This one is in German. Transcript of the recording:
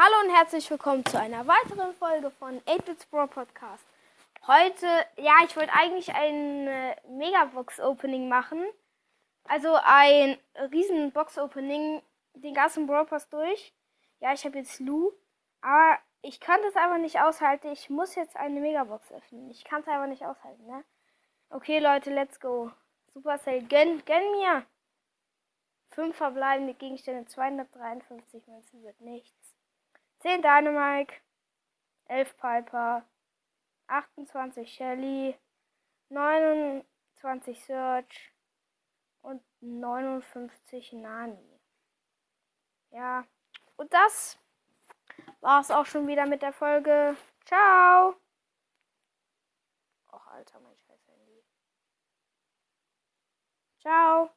Hallo und herzlich willkommen zu einer weiteren Folge von 8-Bits Pro Podcast. Heute, ja, ich wollte eigentlich ein äh, Megabox-Opening machen. Also ein riesen Box-Opening, den ganzen Brawl Pass durch. Ja, ich habe jetzt Lou, aber ich kann das einfach nicht aushalten. Ich muss jetzt eine Megabox öffnen. Ich kann es einfach nicht aushalten, ne? Okay, Leute, let's go. Supercell, gönn, gönn mir. Fünf verbleibende Gegenstände, 253 Münzen wird nichts. 10 Dynamike, 11 Piper, 28 Shelly, 29 Search und 59 Nani. Ja, und das war es auch schon wieder mit der Folge. Ciao! Och, Alter, mein scheiß Handy. Ciao!